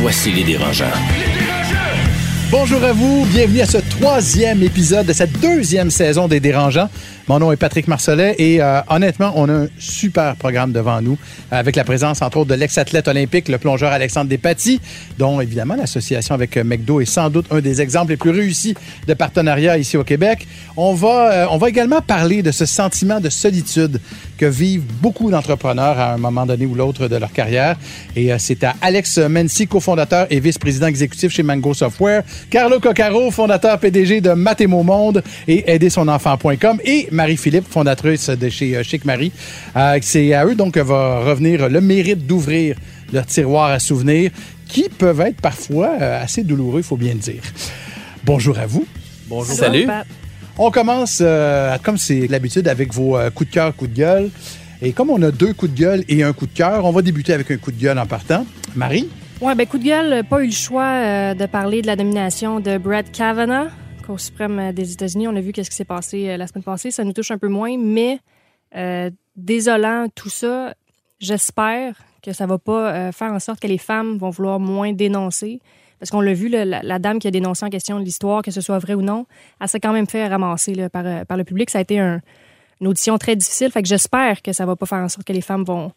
Voici les dérangeants. Bonjour à vous, bienvenue à ce troisième épisode de cette deuxième saison des Dérangeants. Mon nom est Patrick Marcellet et euh, honnêtement, on a un super programme devant nous avec la présence entre autres de l'ex-athlète olympique, le plongeur Alexandre Despatie, dont évidemment l'association avec euh, McDo est sans doute un des exemples les plus réussis de partenariat ici au Québec. On va, euh, on va également parler de ce sentiment de solitude que vivent beaucoup d'entrepreneurs à un moment donné ou l'autre de leur carrière. Et c'est à Alex Mency, cofondateur et vice-président exécutif chez Mango Software, Carlo Coccaro, fondateur PDG de Mathémo Monde et aidersonenfant.com et Marie-Philippe, fondatrice de chez euh, Chic Marie. Euh, c'est à eux donc que va revenir le mérite d'ouvrir leur tiroir à souvenirs qui peuvent être parfois euh, assez douloureux, il faut bien le dire. Bonjour à vous. Bonjour. Salut. On commence, comme c'est l'habitude, avec vos coups de cœur, coups de gueule. Et comme on a deux coups de gueule et un coup de cœur, on va débuter avec un coup de gueule en partant. Marie? Oui, ben coup de gueule, pas eu le choix de parler de la nomination de Brett Kavanaugh au suprême euh, des États-Unis. On a vu qu'est-ce qui s'est passé euh, la semaine passée. Ça nous touche un peu moins, mais euh, désolant tout ça, j'espère que ça va pas faire en sorte que les femmes vont vouloir moins dénoncer. Parce qu'on l'a vu, la, dame qui a dénoncé en question l'histoire, que ce soit vrai ou non, elle s'est quand même fait ramasser par, le public. Ça a été une audition très difficile. Fait que j'espère que ça va pas faire en sorte que les femmes vont,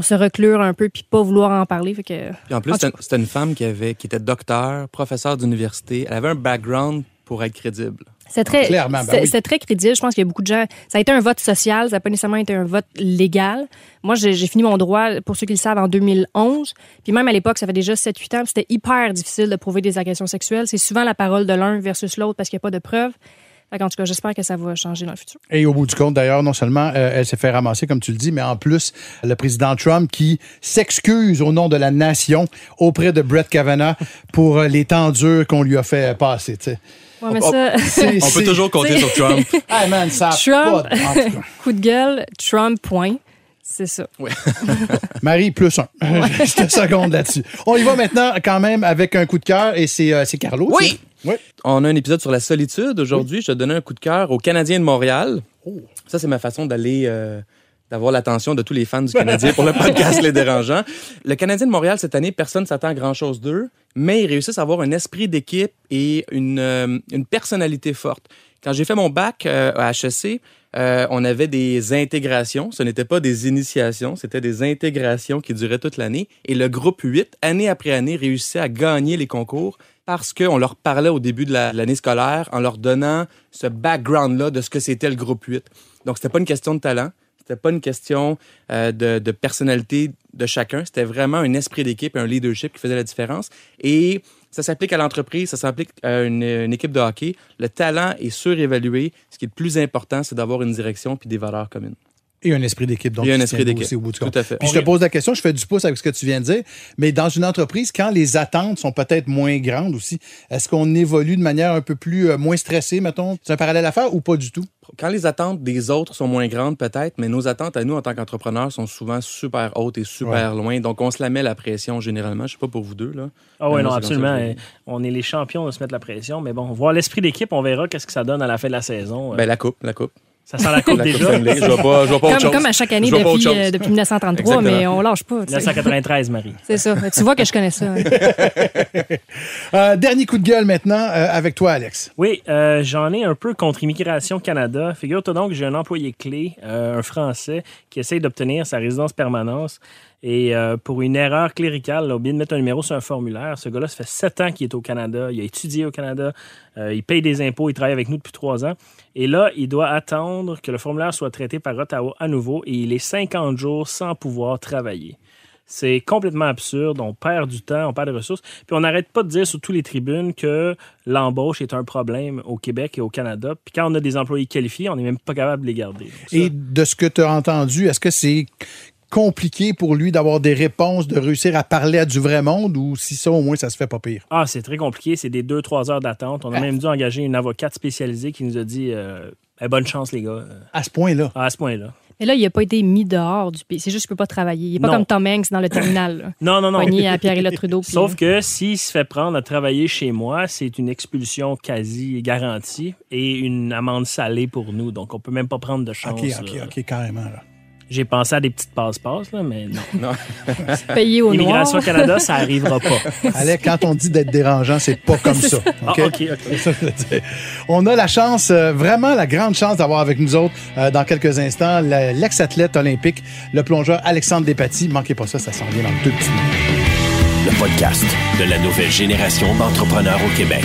se reclure un peu puis pas vouloir en parler. Fait que, en plus, c'était une femme qui, avait, qui était docteur, professeur d'université. Elle avait un background pour être crédible. C'est très, ben c'est, très crédible. Je pense qu'il y a beaucoup de gens. Ça a été un vote social, ça n'a pas nécessairement été un vote légal. Moi, j'ai, fini mon droit, pour ceux qui le savent, en 2011. Puis même à l'époque, ça fait déjà 7-8 ans. C'était hyper difficile de prouver des agressions sexuelles. C'est souvent la parole de l'un versus l'autre parce qu'il n'y a pas de preuves. En tout cas, j'espère que ça va changer dans le futur. Et au bout du compte, d'ailleurs, non seulement euh, elle s'est fait ramasser, comme tu le dis, mais en plus, le président Trump qui s'excuse au nom de la nation auprès de Brett Kavanaugh pour euh, les temps durs qu'on lui a fait passer. sais on, peut toujours compter sur Trump. hey man, ça Trump, coup de gueule, Trump, point. C'est ça. Marie, plus un. Je te seconde là-dessus. On y va maintenant quand même avec un coup de cœur et c'est euh, Carlo. Oui. oui. On a un épisode sur la solitude aujourd'hui. Je te donner un coup de cœur aux Canadiens de Montréal. Oh. Ça, c'est ma façon d'aller euh, d'avoir l'attention de tous les fans du Canadien pour le podcast Les Dérangeants. Le Canadien de Montréal, cette année, personne ne s'attend à grand-chose d'eux, mais ils réussissent à avoir un esprit d'équipe et une, euh, une, personnalité forte. Quand j'ai fait mon bac euh, à HEC, euh, on avait des intégrations. Ce n'était pas des initiations, c'était des intégrations qui duraient toute l'année. Et le groupe 8, année après année, réussissait à gagner les concours parce qu'on leur parlait au début de l'année scolaire en leur donnant ce background-là de ce que c'était le groupe 8. Donc, c'était pas une question de talent, c'était pas une question euh, de, personnalité de chacun. C'était vraiment un esprit d'équipe, un leadership qui faisait la différence. Et ça s'applique à l'entreprise, ça s'applique à une, équipe de hockey. Le talent est surévalué. Ce qui est le plus important, c'est d'avoir une direction puis des valeurs communes. Et un esprit d'équipe. Donc, et un esprit d'équipe. Au bout du Tout à fait. Puis je te pose la question, je fais du pouce avec ce que tu viens de dire, mais dans une entreprise, quand les attentes sont peut-être moins grandes aussi, est-ce qu'on évolue de manière un peu plus euh, moins stressée, mettons? C'est un parallèle à faire ou pas du tout? Quand les attentes des autres sont moins grandes, peut-être, mais nos attentes à nous en tant qu'entrepreneurs sont souvent super hautes et super loin. Donc, on se la met la pression généralement. Je sais pas pour vous deux. Là. Ah oui, non, absolument. On est les champions de se mettre la pression, mais bon, voir l'esprit d'équipe, on verra qu'est-ce que ça donne à la fin de la saison. Ben, la coupe, la coupe. Ça sent la coupe déjà. je vois pas, je vois pas comme, autre chose. comme à chaque année depuis, euh, depuis 1933, mais on lâche pas. 1993, Marie. C'est ça. Tu vois que je connais ça. Hein. Euh, dernier coup de gueule maintenant euh, avec toi, Alex. Oui, j'en ai un peu contre Immigration Canada. Figure-toi donc que j'ai un employé clé, un Français, qui essaye d'obtenir sa résidence permanence. Et pour une erreur cléricale, a oublié de mettre un numéro sur un formulaire. Ce gars-là, ça fait sept ans qu'il est au Canada. Il a étudié au Canada. il paye des impôts. Il travaille avec nous depuis trois ans. Et là, il doit attendre que le formulaire soit traité par Ottawa à nouveau et il est 50 jours sans pouvoir travailler. C'est complètement absurde. On perd du temps, on perd des ressources. Puis on n'arrête pas de dire sur toutes les tribunes que l'embauche est un problème au Québec et au Canada. Puis quand on a des employés qualifiés, on n'est même pas capable de les garder. et de ce que tu as entendu, est-ce que c'est compliqué pour lui d'avoir des réponses, de réussir à parler à du vrai monde ou si ça, au moins, ça se fait pas pire? Ah, c'est très compliqué. C'est des 2-3 heures d'attente. On a même dû engager une avocate spécialisée qui nous a dit euh, Eh, bonne chance, les gars. À ce point-là. Ah, à ce point-là. Mais là, il n'a pas été mis dehors du pays. C'est juste qu'il ne peut pas travailler. Il n'est pas Non. comme Tom Hanks dans le terminal. Non, non, non. Pogné à Pierre-Éliott Trudeau. puis- Sauf que s'il se fait prendre à travailler chez moi, c'est une expulsion quasi garantie et une amende salée pour nous. Donc, on peut même pas prendre de chance. OK, OK, là. OK, carrément. Là. J'ai pensé à des petites passe-passe, là, mais non. payé au noir. Immigration Canada, ça arrivera pas. Alex, quand on dit d'être dérangeant, c'est pas comme ça. Ah, OK? Dire. On a la chance, euh, vraiment la grande chance d'avoir avec nous autres euh, dans quelques instants l'ex-athlète olympique, le plongeur Alexandre Despatie. Manquez pas ça, ça s'en vient dans deux petits minutes. Le podcast de la nouvelle génération d'entrepreneurs au Québec.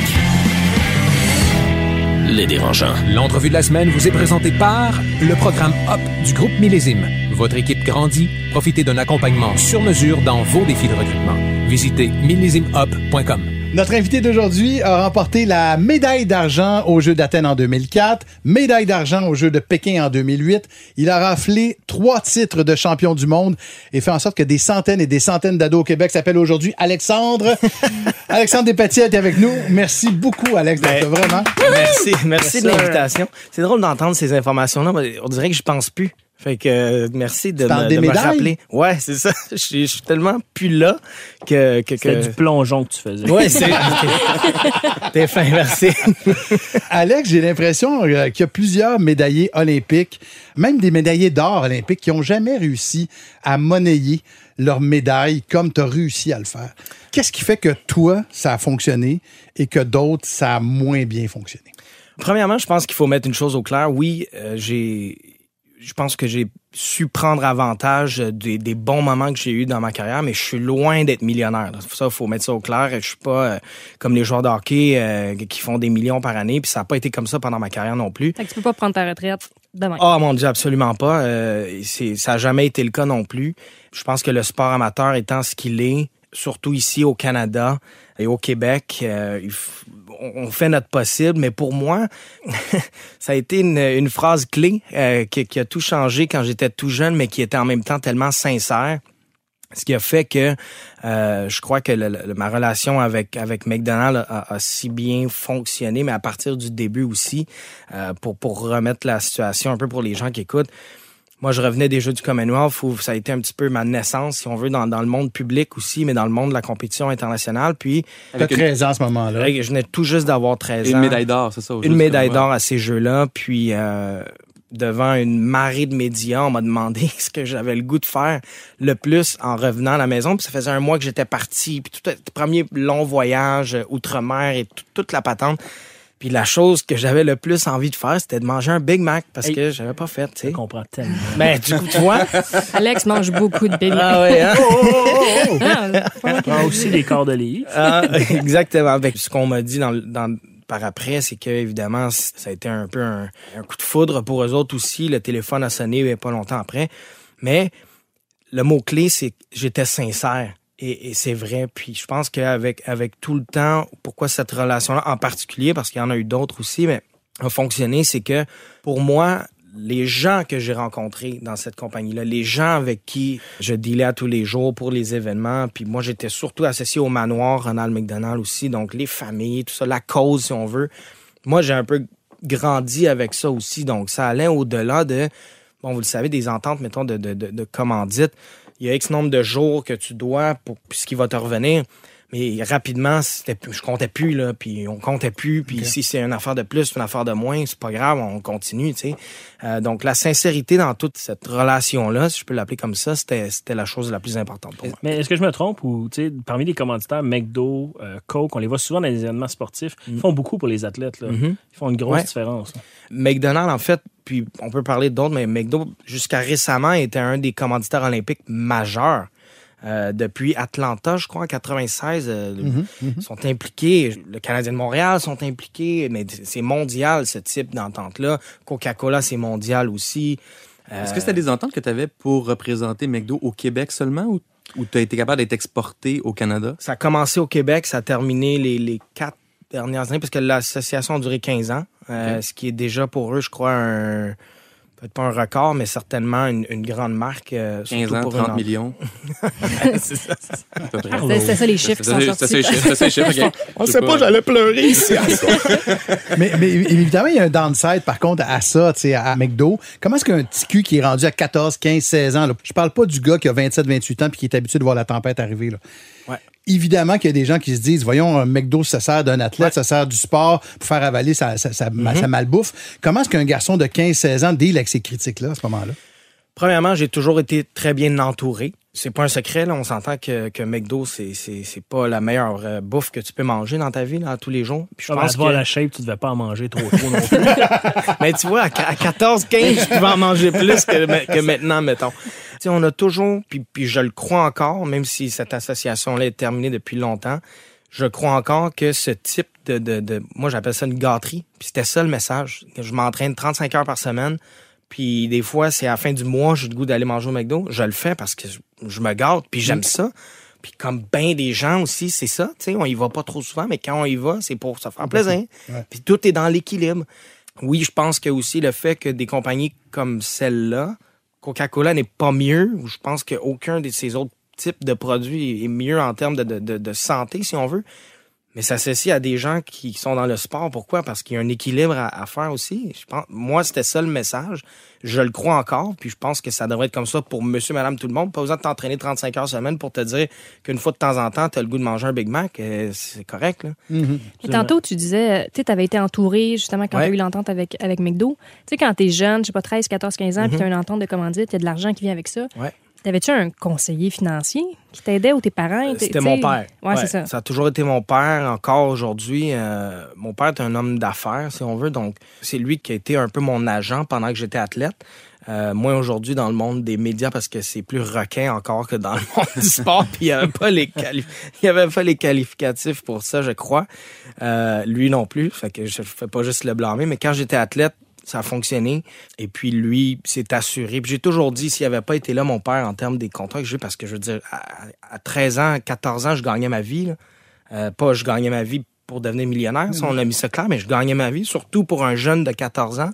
L'entrevue de la semaine vous est présentée par le programme HOP du groupe Millésime. Votre équipe grandit. Profitez d'un accompagnement sur mesure dans vos défis de recrutement. Visitez millésimehop.com. Notre invité d'aujourd'hui a remporté la médaille d'argent aux Jeux d'Athènes en 2004, médaille d'argent aux Jeux de Pékin en 2008. Il a raflé trois titres de champion du monde et fait en sorte que des centaines et des centaines d'ados au Québec s'appellent aujourd'hui Alexandre. Alexandre Despatie est avec nous. Merci beaucoup, Alex, d'être Ben, vraiment. Merci, merci de l'invitation. C'est drôle d'entendre ces informations-là. mais On dirait que je pense plus. Fait que euh, merci de, me, de rappeler. Ouais, c'est ça. Je suis, je suis tellement plus là que que... du plongeon que tu faisais. Ouais, c'est. T'es fin, merci. Alex, j'ai l'impression euh, qu'il y a plusieurs médaillés olympiques, même des médaillés d'or olympiques, qui n'ont jamais réussi à monnayer leur médaille comme tu as réussi à le faire. Qu'est-ce qui fait que toi, ça a fonctionné et que d'autres, ça a moins bien fonctionné? Premièrement, je pense qu'il faut mettre une chose au clair. Oui, euh, j'ai. Je pense que j'ai su prendre avantage des, des bons moments que j'ai eus dans ma carrière, mais je suis loin d'être millionnaire. Ça, il faut mettre ça au clair. Je suis pas euh, comme les joueurs de hockey euh, qui font des millions par année, puis ça n'a pas été comme ça pendant ma carrière non plus. Fait que tu peux pas prendre ta retraite demain. Oh mon Dieu, absolument pas. Euh, ça n'a jamais été le cas non plus. Je pense que le sport amateur étant ce qu'il est, surtout ici au Canada et au Québec, euh, on fait notre possible. Mais pour moi, ça a été une, phrase clé euh, qui, a tout changé quand j'étais tout jeune, mais qui était en même temps tellement sincère. Ce qui a fait que euh, je crois que le- ma relation avec McDonald's a, si bien fonctionné, mais à partir du début aussi, pour remettre la situation un peu pour les gens qui écoutent. Moi, je revenais des Jeux du Commonwealth où ça a été un petit peu ma naissance, si on veut, dans, dans le monde public aussi, mais dans le monde de la compétition internationale. Puis, Tu as Avec une, 13 ans à ce moment-là. je venais tout juste d'avoir 13 ans une médaille d'or, c'est ça? une médaille d'or à ces Jeux-là. Puis euh, devant une marée de médias, on m'a demandé ce que j'avais le goût de faire le plus en revenant à la maison. Puis ça faisait un mois que j'étais parti. Puis tout le premier long voyage outre-mer et tout- toute la patente. Puis la chose que j'avais le plus envie de faire, c'était de manger un Big Mac parce Hey. que j'avais pas fait, tu sais. comprends tellement. Ben, du coup, tu vois. Alex mange beaucoup de bébés. ah ouais, hein? Ah, Je prends aussi des cordeliers. Ah, exactement. Avec ce qu'on m'a dit dans, le- dans, par après, c'est que évidemment, ça a été un peu un, un coup de foudre pour eux autres aussi. Le téléphone a sonné mais pas longtemps après. Mais le mot-clé, c'est que j'étais sincère. Et, c'est vrai. Puis je pense qu'avec avec tout le temps, pourquoi cette relation-là en particulier, parce qu'il y en a eu d'autres aussi, mais a fonctionné, c'est que pour moi, les gens que j'ai rencontrés dans cette compagnie-là, les gens avec qui je dealais à tous les jours pour les événements, puis moi j'étais surtout associé au manoir Ronald McDonald aussi, donc les familles, tout ça, la cause si on veut. Moi j'ai un peu grandi avec ça aussi, donc ça allait au-delà de, bon vous le savez, des ententes, mettons, de, de, de. Il y a X nombre de jours que tu dois pour ce qui va te revenir. Mais rapidement, c'était je comptais plus, là, puis on comptait plus, puis si c'est une affaire de plus, une affaire de moins, c'est pas grave, on continue, tu sais. Euh, donc, la sincérité dans toute cette relation-là, si je peux l'appeler comme ça, c'était c'était la chose la plus importante pour moi. Mais est-ce que je me trompe ou, tu sais, parmi les commanditaires, McDo, euh, Coke, on les voit souvent dans les événements sportifs, ils font beaucoup pour les athlètes. Là. Mhm. Ils font une grosse Ouais. différence. là. McDonald's, en fait, puis on peut parler d'autres, mais McDo, jusqu'à récemment, était un des commanditaires olympiques majeurs. Euh, depuis Atlanta, je crois, en 96, euh, ils sont impliqués. Le Canadien de Montréal sont impliqués, mais c'est mondial, ce type d'entente-là. Coca-Cola, c'est mondial aussi. Euh, Est-ce que c'était des ententes que tu avais pour représenter McDo au Québec seulement ou, ou tu as été capable d'être exporté au Canada? Ça a commencé au Québec, ça a terminé les, les quatre dernières années, parce que l'association a duré 15 ans, euh, ce qui est déjà pour eux, je crois, un, peut-être pas un record, mais certainement une, une grande marque. euh, 15 surtout ans, pour 30 une- millions. C'est ça. C'était les chiffres qui sont C'est sortis. ça, les chiffres, c'est ça, les chiffres, ok. On sait pas, j'allais pleurer ici. mais, mais évidemment, il y a un downside, par contre, à ça, tu sais, à McDo. Comment est-ce qu'un petit cul qui est rendu à 14, 15, 16 ans, là, je parle pas du gars qui a 27, 28 ans puis qui est habitué de voir la tempête arriver, là. Ouais. Évidemment qu'il y a des gens qui se disent, voyons, un McDo, ça sert d'un athlète, Ouais. ça sert du sport pour faire avaler sa, sa, sa, sa malbouffe. Comment est-ce qu'un garçon de 15, 16 ans deal avec ces critiques-là à ce moment-là? Premièrement, j'ai toujours été très bien entouré. C'est pas un secret, là. On s'entend que, que McDo, c'est, c'est, c'est pas la meilleure euh, bouffe que tu peux manger dans ta vie, là, tous les jours. Puis je pense que... la shape, tu devais pas en manger trop trop non plus. Mais tu vois, à à 14, 15, je pouvais en manger plus que maintenant, mettons. On a toujours, puis, puis je le crois encore, même si cette association-là est terminée depuis longtemps, je crois encore que ce type de, de, de moi j'appelle ça une gâterie, puis c'était ça le message. Je m'entraîne 35 heures par semaine, puis des fois, c'est à la fin du mois, j'ai le goût d'aller manger au McDo. Je le fais parce que je, me gâte, puis j'aime ça. Puis comme bien des gens aussi, c'est ça. Tu sais, on y va pas trop souvent, mais quand on y va, c'est pour se faire plaisir. Puis tout est dans l'équilibre. Oui, je pense que aussi le fait que des compagnies comme celle-là, Coca-Cola n'est pas mieux, je pense qu'aucun de ces autres types de produits est mieux en termes de, de santé, si on veut. Mais ça s'associe à des gens qui sont dans le sport. Pourquoi? Parce qu'il y a un équilibre à, à faire aussi. Je pense, moi, c'était ça le message. Je le crois encore. Puis je pense que ça devrait être comme ça pour monsieur, madame, tout le monde. Pas besoin de t'entraîner 35 heures semaine pour te dire qu'une fois de temps en temps, tu as le goût de manger un Big Mac. Euh, c'est correct, là. Et tantôt, tu disais, tu sais, avais été entouré justement quand Ouais. tu as eu l'entente avec, avec McDo. Tu sais, quand tu es jeune, je sais pas, 13, 14, 15 ans, puis Mhm. tu as une entente de commandite, il y a de l'argent qui vient avec ça. Ouais. T'avais-tu un conseiller financier qui t'aidait ou tes parents? étaient- C'était mon père. Ouais, c'est ça. Ça a toujours été mon père, encore aujourd'hui. euh, mon père est un homme d'affaires, si on veut. Donc, c'est lui qui a été un peu mon agent pendant que j'étais athlète. Euh, moi, aujourd'hui, dans le monde des médias, parce que c'est plus requin encore que dans le monde du sport, puis il n'y avait, pas les il avait pas les qualificatifs pour ça, je crois. Euh, lui non plus, fait que je fais pas juste le blâmer. Mais quand j'étais athlète, ça a fonctionné. Et puis lui s'est assuré. Puis j'ai toujours dit, s'il avait pas été là, mon père, en termes des contrats que j'ai, parce que je veux dire, à, à 13 ans, 14 ans, je gagnais ma vie. là. Euh, pas je gagnais ma vie pour devenir millionnaire, ça, on a mis ça clair, mais je gagnais ma vie, surtout pour un jeune de 14 ans.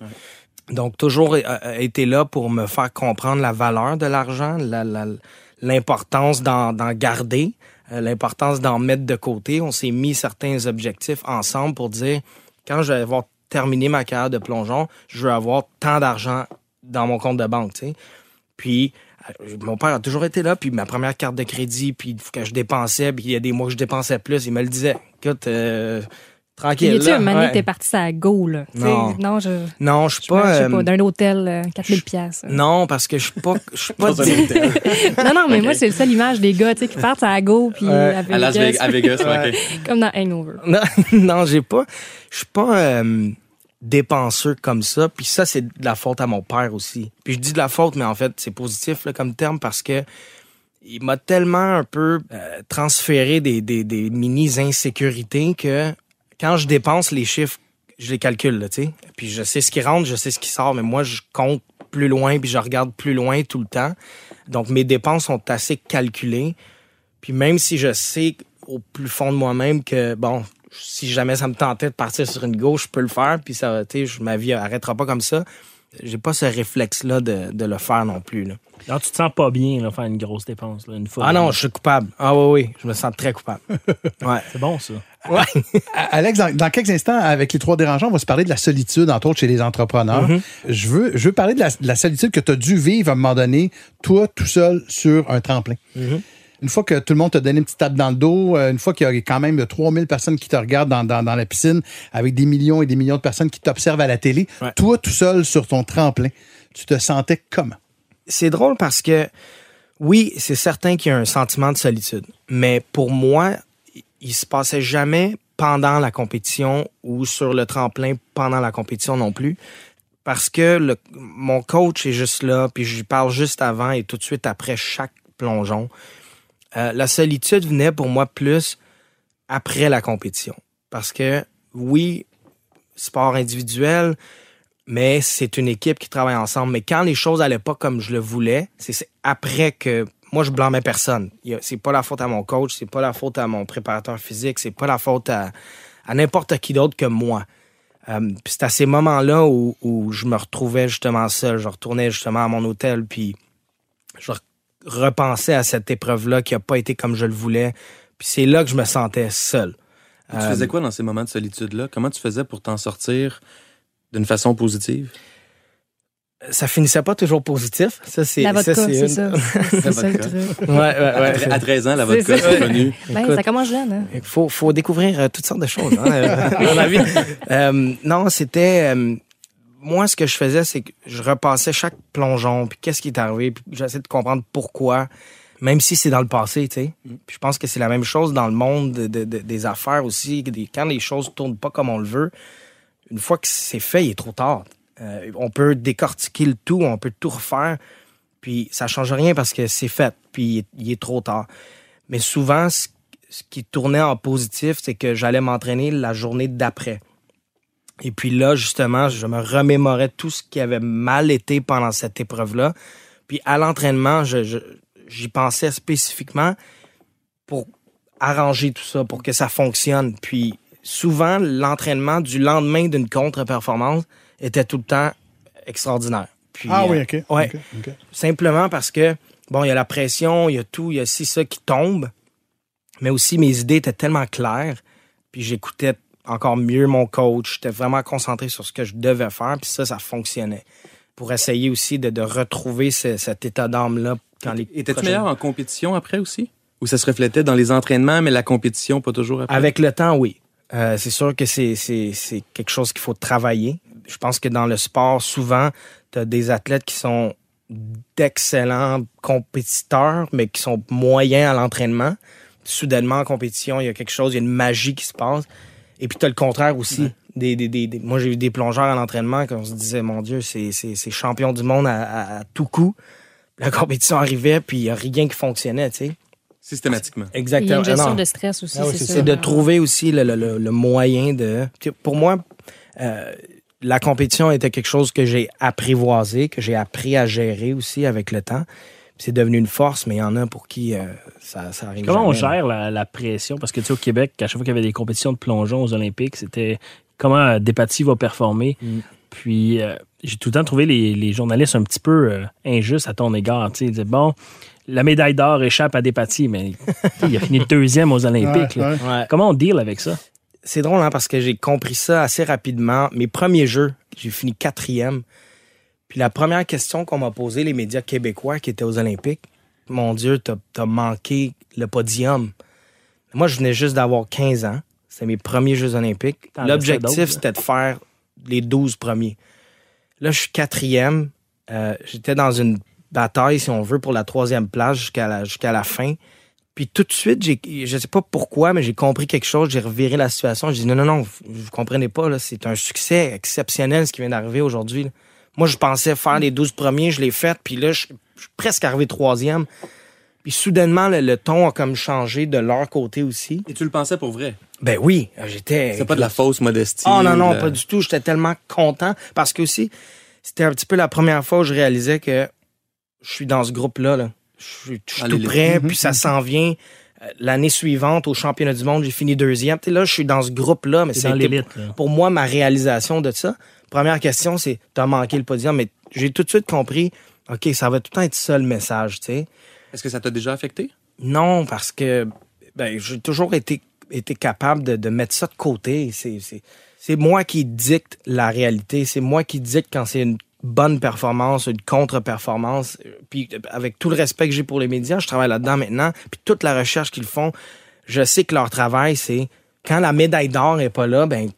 Donc, toujours euh, euh, été là pour me faire comprendre la valeur de l'argent, la- la- l'importance d'en d'en garder, euh, l'importance d'en mettre de côté. On s'est mis certains objectifs ensemble pour dire, quand je vais avoir terminé ma carrière de plongeon, je veux avoir tant d'argent dans mon compte de banque, tu sais. Puis, euh, mon père a toujours été là, puis ma première carte de crédit, puis quand je dépensais, puis il y a des mois que je dépensais plus, il me le disait. Écoute, euh, tranquille. a-tu là. un moment Ouais. t'es parti à go, là? Tu Non. Non, je. Non, je suis je pas. sais euh, pas, d'un hôtel, euh, 4000 pièces. non, parce que je suis pas. Je suis pas. Non, non, mais moi, c'est le seul image des gars, tu sais, qui partent à go, puis Ouais. à À Las Vegas, à Vegas, ouais, comme dans Hangover. non, non, j'ai pas. Je suis pas euh, dépenseux comme ça. Puis ça, c'est de la faute à mon père aussi. Puis je dis de la faute, mais en fait, c'est positif là, comme terme parce que il m'a tellement un peu euh, transféré des, des, des mini insécurités que quand je dépense les chiffres, je les calcule, là, tu sais. Puis je sais ce qui rentre, je sais ce qui sort, mais moi, je compte plus loin, puis je regarde plus loin tout le temps. Donc, mes dépenses sont assez calculées. Puis même si je sais au plus fond de moi-même que, bon, si jamais ça me tentait de partir sur une gauche, je peux le faire, puis ça, tu sais, ma vie arrêtera pas comme ça. J'ai pas ce réflexe-là de, de le faire non plus, là. Alors, tu te sens pas bien, là, faire une grosse dépense, là, une fois. Ah non, je suis coupable. Ah oui, oui, je me sens très coupable. Ouais. C'est bon, ça. Ouais. Alex, dans, dans quelques instants, avec les trois dérangeants, on va se parler de la solitude, entre autres chez les entrepreneurs. je, veux, je veux parler de la, de la solitude que tu as dû vivre à un moment donné, toi, tout seul, sur un tremplin. Une fois que tout le monde t'a donné une petite tape dans le dos, euh, une fois qu'il y a quand même 3000 personnes qui te regardent dans, dans, dans la piscine, avec des millions et des millions de personnes qui t'observent à la télé, Ouais. toi, tout seul, sur ton tremplin, tu te sentais comment? c'est drôle parce que oui, c'est certain qu'il y a un sentiment de solitude, mais pour moi, il- se passait jamais pendant la compétition ou sur le tremplin pendant la compétition non plus. Parce que mon coach est juste là, puis je lui parle juste avant et tout de suite après chaque plongeon. Euh, la solitude venait pour moi plus après la compétition. Parce que oui, sport individuel, mais c'est une équipe qui travaille ensemble. Mais quand les choses allaient pas comme je le voulais, c'est après que moi je blâmais personne. C'est pas la faute à mon coach, c'est pas la faute à mon préparateur physique, c'est pas la faute à, à n'importe qui d'autre que moi. Euh, puis c'est à ces moments-là où, où je me retrouvais justement seul. Je retournais justement à mon hôtel, puis je re- repensais à cette épreuve-là qui a pas été comme je le voulais. Puis c'est là que je me sentais seul. Tu Euh, faisais quoi dans ces moments de solitude-là? Comment tu faisais pour t'en sortir d'une façon positive? Ça finissait pas toujours positif. Ça, c'est La vodka, ça, c'est une- ça. C'est ça le truc. Ouais, ouais, ouais. À 13 ans, la vodka, c'est connu. Ben, Écoute. ça commence jeune, hein? Il faut, faut découvrir euh, toutes sortes de choses hein, euh, dans la vie. Euh, non, c'était... euh, moi, ce que je faisais, c'est que je repassais chaque plongeon, puis qu'est-ce qui est arrivé, puis j'essayais de comprendre pourquoi, même si c'est dans le passé, tu sais. Puis je pense que c'est la même chose dans le monde de- de- de- des affaires aussi. que des- quand les choses tournent pas comme on le veut, une fois que c'est fait, il est trop tard. Euh, on peut décortiquer le tout, on peut tout refaire, puis ça change rien parce que c'est fait, puis il est, trop tard. Mais souvent, ce, qui tournait en positif, c'est que j'allais m'entraîner la journée d'après. Et puis là, justement, je me remémorais tout ce qui avait mal été pendant cette épreuve-là. Puis à l'entraînement, j'y pensais spécifiquement pour arranger tout ça, pour que ça fonctionne. Puis souvent, l'entraînement du lendemain d'une contre-performance était tout le temps extraordinaire. Puis, Ah euh, oui, OK. ouais. OK, OK. Simplement parce que, bon, il y a la pression, il y a tout, il y a ci, ça qui tombe. Mais aussi, mes idées étaient tellement claires. Puis j'écoutais encore mieux mon coach. J'étais vraiment concentré sur ce que je devais faire. Puis ça, ça fonctionnait. Pour essayer aussi de, de retrouver ce- cet état d'âme-là quand les. Étais-tu prochaines- meilleur en compétition après aussi? Ou ça se reflétait dans les entraînements, mais la compétition pas toujours après? Avec le temps, oui. Euh, c'est sûr que c'est, c'est, c'est quelque chose qu'il faut travailler. Je pense que dans le sport, souvent, tu as des athlètes qui sont d'excellents compétiteurs, mais qui sont moyens à l'entraînement. Soudainement, en compétition, il y a quelque chose, il y a une magie qui se passe. Et puis, tu as le contraire aussi. Des, des, des, des- moi, j'ai vu des plongeurs à l'entraînement qu'on se disait, mon Dieu, c'est, c'est, c'est champion du monde à, à- à tout coup. La compétition arrivait, puis il n'y a rien qui fonctionnait, tu sais. Systématiquement. Il y a Exactement. une gestion Non. de stress aussi, Ah oui, c'est c'est ça. C'est de trouver aussi le, le- le- le moyen de. Pour moi, euh, la compétition était quelque chose que j'ai apprivoisé, que j'ai appris à gérer aussi avec le temps. C'est devenu une force, mais il y en a pour qui euh, ça, ça arrive. Comment on gère la, la pression? Parce que tu sais, au Québec, à chaque fois qu'il y avait des compétitions de plongeon aux Olympiques, c'était comment euh, Despatie va performer? Mm. Puis euh, j'ai tout le temps trouvé les, les journalistes un petit peu euh, injustes à ton égard. Tu sais, ils disaient, bon, la médaille d'or échappe à Despatie, mais il a fini deuxième aux Olympiques. Ouais. Ouais. Comment on deal avec ça? C'est drôle, hein, parce que j'ai compris ça assez rapidement. Mes premiers jeux, j'ai fini quatrième. Puis la première question qu'on m'a posée, les médias québécois qui étaient aux Olympiques, mon Dieu, t'as as manqué le podium. Moi, je venais juste d'avoir 15 ans. C'était mes premiers Jeux olympiques. L'objectif, d'autres, c'était de faire les 12 premiers. Là, je suis quatrième. Euh, J'étais dans une bataille, si on veut, pour la troisième place jusqu'à la, jusqu'à la fin. Puis tout de suite, j'ai, je sais pas pourquoi, mais j'ai compris quelque chose. J'ai reviré la situation. J'ai dit non, non, non, vous, vous comprenez pas. Là, c'est un succès exceptionnel ce qui vient d'arriver aujourd'hui. là. Moi, je pensais faire les 12 premiers, je l'ai fait. Puis là, je, je suis presque arrivé troisième. Puis soudainement, le, le ton a comme changé de leur côté aussi. Et tu le pensais pour vrai? Ben oui, j'étais. C'est pas de la fausse modestie. Oh non, non, de pas du tout. J'étais tellement content parce que aussi, c'était un petit peu la première fois où je réalisais que je suis dans ce groupe-là. Là. Je suis, tout prêt, puis ça s'en vient. L'année suivante, au championnat du monde, j'ai fini deuxième. Tu sais, là, je suis dans ce groupe-là, mais C'est pour moi ma réalisation de ça. Première question, c'est t'as manqué le podium, mais j'ai tout de suite compris, OK, ça va tout le temps être ça le message, tu sais. Est-ce que ça t'a déjà affecté? Non, parce que ben, j'ai toujours été, été capable de, de mettre ça de côté. C'est, c'est, c'est moi qui dicte la réalité. C'est moi qui dicte quand c'est une bonne performance, une contre-performance. Puis avec tout le respect que j'ai pour les médias, je travaille là-dedans maintenant. Puis toute la recherche qu'ils font, je sais que leur travail, c'est quand la médaille d'or est pas là, ben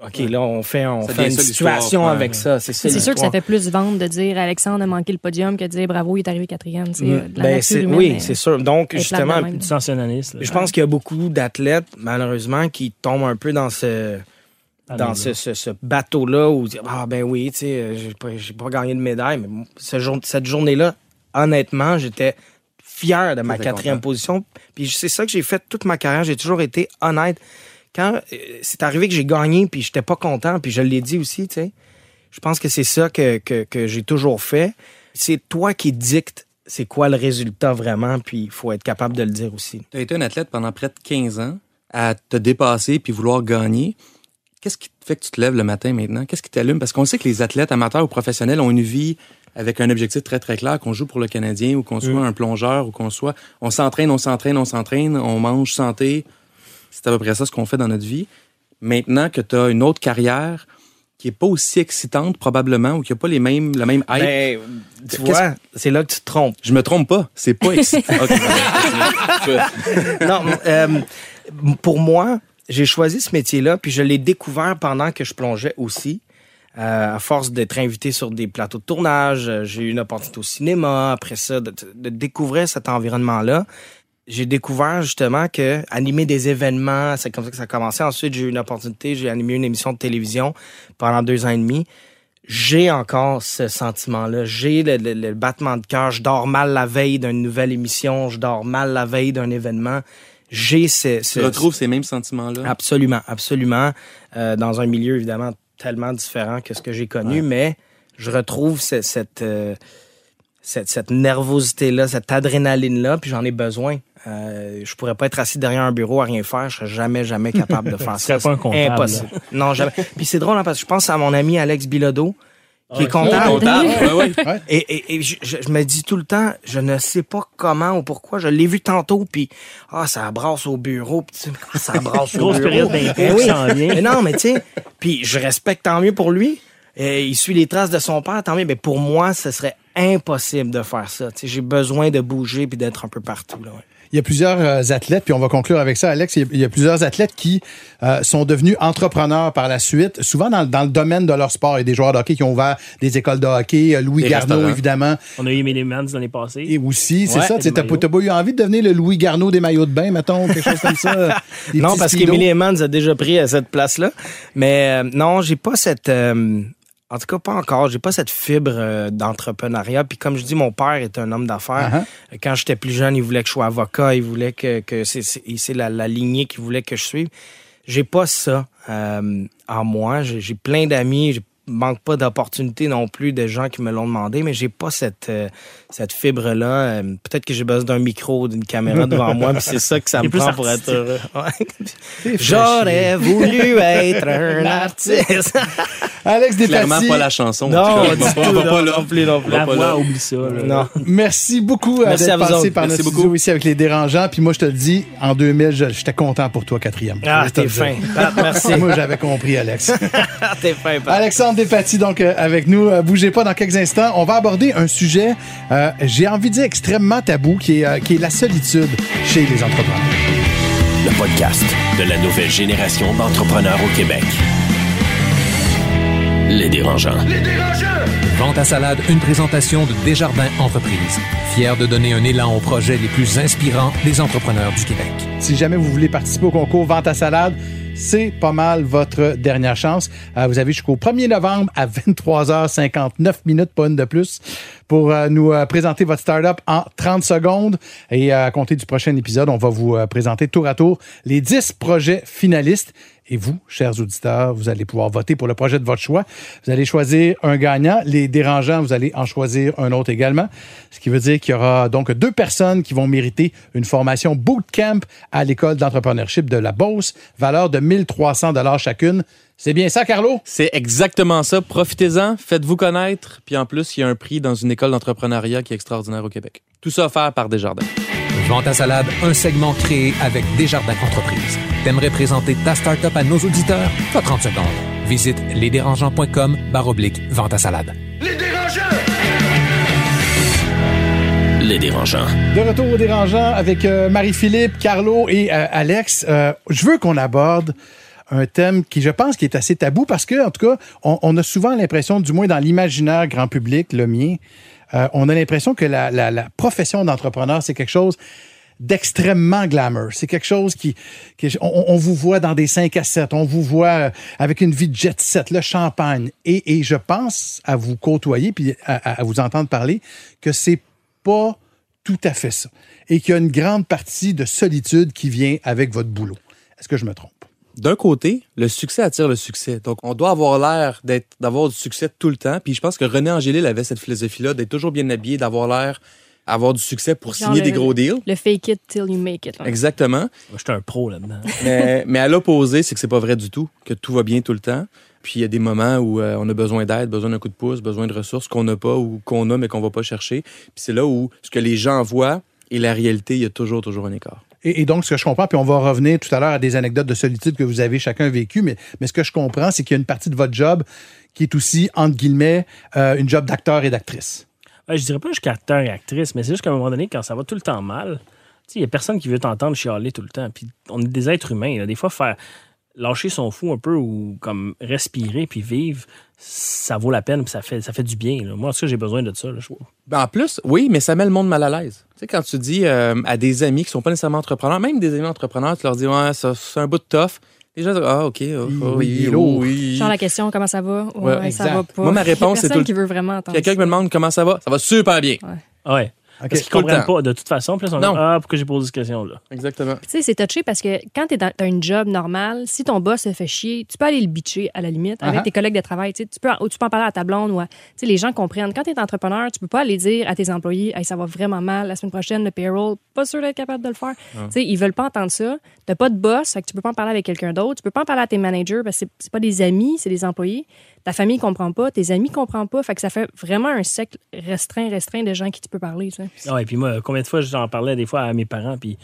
OK, là, on fait, on fait une situation Ouais, avec ouais. ça. C'est, sûr que ça fait plus vendre de dire Alexandre a manqué le podium que de dire bravo, il est arrivé quatrième. La Ben, nature c'est- humaine, oui, c'est sûr. Donc, justement, sensationnaliste. Je pense qu'il y a beaucoup d'athlètes, malheureusement, qui tombent un peu dans ce dans ce, ce, ce bateau-là où dire, ah ben oui, tu sais, euh, j'ai pas, j'ai pas gagné de médaille, mais ce jour, cette journée-là, honnêtement, j'étais fier de ma quatrième content. position. Puis c'est ça que j'ai fait toute ma carrière. J'ai toujours été honnête. Quand euh, c'est arrivé que j'ai gagné, puis j'étais pas content, puis je l'ai dit aussi, tu sais. Je pense que c'est ça que, que, que j'ai toujours fait. C'est toi qui dictes c'est quoi le résultat vraiment, puis il faut être capable de le dire aussi. Tu as été un athlète pendant près de 15 ans à te dépasser puis vouloir gagner. Qu'est-ce qui fait que tu te lèves le matin maintenant? Qu'est-ce qui t'allume? Parce qu'on sait que les athlètes amateurs ou professionnels ont une vie avec un objectif très, très clair, qu'on joue pour le Canadien ou qu'on soit un plongeur ou qu'on soit... On s'entraîne, on s'entraîne, on s'entraîne, on mange santé. C'est à peu près ça ce qu'on fait dans notre vie. Maintenant que tu as une autre carrière qui est pas aussi excitante probablement ou qui a pas les mêmes, le même hype, Ben, tu Qu'est-ce- vois, c'est là que tu te trompes. je me trompe pas. C'est pas excitant. Non, euh, pour moi, j'ai choisi ce métier-là, puis je l'ai découvert pendant que je plongeais aussi. Euh, à force d'être invité sur des plateaux de tournage, euh, j'ai eu une opportunité au cinéma. Après ça, de, découvrir cet environnement-là, j'ai découvert justement que animer des événements, c'est comme ça que ça a commencé. Ensuite, j'ai eu une opportunité, j'ai animé une émission de télévision pendant deux ans et demi. J'ai encore ce sentiment-là. J'ai le battement de cœur. Je dors mal la veille d'une nouvelle émission. Je dors mal la veille d'un événement. J'ai ce, ce, Tu retrouves ces mêmes sentiments-là? Absolument, absolument. Euh, dans un milieu évidemment tellement différent que ce que j'ai connu, mais je retrouve ce- cette, euh, cette, cette nervosité-là, cette adrénaline-là, puis j'en ai besoin. Euh, je pourrais pas être assis derrière un bureau à rien faire. Je serais jamais, jamais capable de faire ça. serais pas un comptable, C'est Impossible. Non, jamais. Puis c'est drôle, hein, parce que je pense à mon ami Alex Bilodeau, qui est Oh, comptable. comptable. Ouais, ouais. Et, et, et je, je- me dis tout le temps, je ne sais pas comment ou pourquoi. Je l'ai vu tantôt, puis ah, ça brasse au bureau, puis ça brasse au Grosse bureau? période d'impôt oui. vient. Mais non, mais tu sais, puis je respecte tant mieux pour lui. Et il suit les traces de son père, tant mieux. Mais pour moi, ce serait impossible de faire ça. Tu sais, j'ai besoin de bouger puis d'être un peu partout. Là, ouais. Il y a plusieurs euh, athlètes, puis on va conclure avec ça, Alex. Il y a, plusieurs athlètes qui euh, sont devenus entrepreneurs par la suite, souvent dans, le- dans le domaine de leur sport. Il y a des joueurs de hockey qui ont ouvert des écoles de hockey. Euh, Louis Des Garneau, évidemment, On a eu Emily Mans l'année passée. et aussi, c'est Ouais, ça. Tu pas eu envie de devenir le Louis Garneau des maillots de bain, mettons, quelque chose comme ça? Non, parce qu'Emily Emmons a déjà pris à cette place-là. Mais euh, non, j'ai pas cette. euh, en tout cas, pas encore. J'ai pas cette fibre euh, d'entrepreneuriat. Puis comme je dis, mon père est un homme d'affaires. Uh-huh. Quand j'étais plus jeune, il voulait que je sois avocat. Il voulait que, que c'est, la, la lignée qu'il voulait que je suive. J'ai pas ça euh, en moi. J'ai, plein d'amis. Manque pas d'opportunités non plus de gens qui me l'ont demandé, mais j'ai pas cette euh, cette fibre là. peut-être que j'ai besoin d'un micro, d'une caméra devant moi, puis c'est ça que ça me prend pour être heureux. Ouais. J'aurais voulu être un artiste. Alex Clairement Despatie, pas la chanson. non, du va pas- pas non, là. non plus, non plus. La pas voix, là. oublie ça. là. Non. Merci beaucoup euh, Merci d'être à vous passé autres. par Merci notre beaucoup. studio ici avec les dérangeants. Puis moi, je te le dis, en 2000, je- j'étais content pour toi, quatrième. Ah, t'es fin. Pat, merci. Moi, j'avais compris, Alex. Ah, t'es fin, Pat. Alexandre Despatie, donc, euh, avec nous. Euh, bougez pas dans quelques instants. On va aborder un sujet, euh, j'ai envie de dire extrêmement tabou, qui est, euh, qui est la solitude chez les entrepreneurs. Le podcast de la nouvelle génération d'entrepreneurs au Québec. Les dérangeants. Vente à salade, une présentation de Desjardins Entreprises. Fier de donner un élan aux projets les plus inspirants des entrepreneurs du Québec. Si jamais vous voulez participer au concours Vente à salade, c'est pas mal votre dernière chance. Euh, vous avez jusqu'au 1er novembre à 23h59 minutes, pas une de plus, pour euh, nous euh, présenter votre startup en 30 secondes. Et à compter du prochain épisode, on va vous présenter tour à tour les 10 projets finalistes. Et vous, chers auditeurs, vous allez pouvoir voter pour le projet de votre choix. Vous allez choisir un gagnant. Les dérangeants, vous allez en choisir un autre également. Ce qui veut dire qu'il y aura donc deux personnes qui vont mériter une formation bootcamp à l'école d'entrepreneurship de la Beauce, valeur de 1300 dollars chacune. C'est bien ça, Carlo? C'est exactement ça. Profitez-en, faites-vous connaître. Puis en plus, il y a un prix dans une école d'entrepreneuriat qui est extraordinaire au Québec. Tout ça offert par Desjardins. Vente à salade, un segment créé avec Desjardins Entreprises. T'aimerais présenter ta startup à nos auditeurs? Pas 30 secondes. Visite lesdérangeants.com baroblique vente à salade. Les dérangeants. De retour aux dérangeants avec euh, Marie-Philippe, Carlo et euh, Alex. Euh, je veux qu'on aborde un thème qui, je pense, qui est assez tabou parce que, en tout cas, on, a souvent l'impression, du moins dans l'imaginaire grand public, le mien, on a l'impression que la, profession d'entrepreneur, c'est quelque chose d'extrêmement glamour. C'est quelque chose qui, on, vous voit dans des 5 à 7, on vous voit avec une vie de jet set, le champagne. Et, et je pense à vous côtoyer puis à- à vous entendre parler que c'est pas tout à fait ça. Et qu'il y a une grande partie de solitude qui vient avec votre boulot. Est-ce que je me trompe? D'un côté, le succès attire le succès. Donc, on doit avoir l'air d'être, d'avoir du succès tout le temps. Puis je pense que René Angélil avait cette philosophie-là, d'être toujours bien habillé, d'avoir l'air avoir du succès pour Genre signer le- des gros deals. Le fake it till you make it. là. Exactement. Moi, j'étais un pro là-dedans. mais, mais à l'opposé, c'est que c'est pas vrai du tout, que tout va bien tout le temps. Puis il y a des moments où euh, on a besoin d'aide, besoin d'un coup de pouce, besoin de ressources qu'on n'a pas ou qu'on a mais qu'on va pas chercher. Puis c'est là où ce que les gens voient et la réalité, il y a toujours, toujours un écart. Et, et donc, ce que je comprends, puis on va revenir tout à l'heure à des anecdotes de solitude que vous avez chacun vécu, mais, mais ce que je comprends, c'est qu'il y a une partie de votre job qui est aussi, entre guillemets, euh, une job d'acteur et d'actrice. Ouais, je dirais pas jusqu'à acteur et actrice, mais c'est juste qu'à un moment donné, quand ça va tout le temps mal, il n'y a personne qui veut t'entendre chialer tout le temps. Puis on est des êtres humains. là. Des fois, faire lâcher son fou un peu ou comme respirer puis vivre, ça vaut la peine puis ça fait, ça fait du bien. là. Moi, en tout cas, j'ai besoin de ça. là, je. Ben, en plus, oui, mais ça met le monde mal à l'aise. Tu sais, quand tu dis euh, à des amis qui sont pas nécessairement entrepreneurs, même des amis entrepreneurs, tu leur dis, ouais, ça, c'est un bout de tough. Les gens disent, ah, OK, oh, Oui, oh, oui, oh, oui. Genre la question, comment ça va? Ouais, Ouais, ça va pas. Moi, ma réponse, c'est personne tout- qui veut vraiment entendre Quelqu'un qui me demande comment ça va, ça va super bien. Ouais. OK. Parce qu'ils comprennent pas de toute façon. Puis là, ils sont Non. comme, ah, pourquoi j'ai posé cette question-là? Exactement. Tu sais, c'est touché parce que quand tu as une job normale, si ton boss se fait chier, tu peux aller le bitcher à la limite avec Uh-huh. tes collègues de travail. Tu sais, tu peux, ou tu peux en parler à ta blonde ou à, tu sais, les gens comprennent. Quand tu es entrepreneur, tu peux pas aller dire à tes employés, hey, ça va vraiment mal la semaine prochaine, le payroll, pas sûr d'être capable de le faire. Tu sais, ils veulent pas entendre ça. T'as pas de boss, fait que tu peux pas en parler avec quelqu'un d'autre. Tu peux pas en parler à tes managers parce que c'est- c'est pas des amis, c'est des employés. Ta famille comprend pas, tes amis comprennent pas. Fait que ça fait vraiment un cercle restreint, restreint de gens qui tu peux parler. tu sais. Ouais, puis moi, combien de fois j'en parlais des fois à mes parents, puis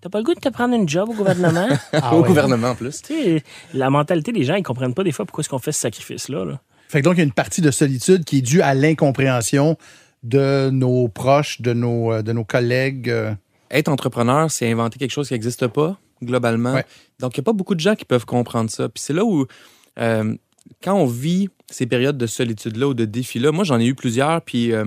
t'as pas le goût de te prendre une job au gouvernement? Ah Au ouais. gouvernement, en plus. tu sais, la mentalité des gens, ils comprennent pas des fois pourquoi est-ce qu'on fait ce sacrifice-là. là. Fait que donc, il y a une partie de solitude qui est due à l'incompréhension de nos proches, de nos, euh, de nos collègues. euh. Être entrepreneur, c'est inventer quelque chose qui n'existe pas, globalement. Ouais. Donc, il n'y a pas beaucoup de gens qui peuvent comprendre ça. Puis c'est là où, euh, quand on vit ces périodes de solitude-là ou de défis-là, moi, j'en ai eu plusieurs. Puis euh,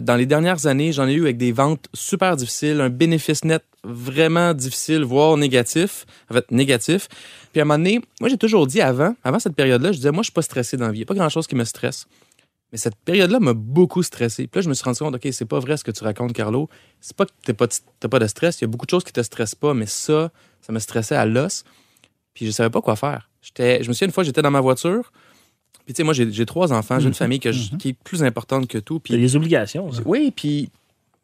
dans les dernières années, j'en ai eu avec des ventes super difficiles, un bénéfice net vraiment difficile, voire négatif. En fait, négatif. Puis à un moment donné, moi, j'ai toujours dit avant, avant cette période-là, je disais, moi, je suis pas stressé dans la vie. Il n'y a pas grand-chose qui me stresse. Mais cette période-là m'a beaucoup stressé. Puis là, je me suis rendu compte, OK, c'est pas vrai ce que tu racontes, Carlo. C'est pas que t'as pas, pas de stress. Il y a beaucoup de choses qui te stressent pas, mais ça, ça me stressait à l'os. Puis je savais pas quoi faire. J'étais, je me souviens une fois, j'étais dans ma voiture. Puis tu sais, moi, j'ai, j'ai trois enfants, j'ai une famille que je- qui est plus importante que tout. T'as Puis des obligations. oui, puis,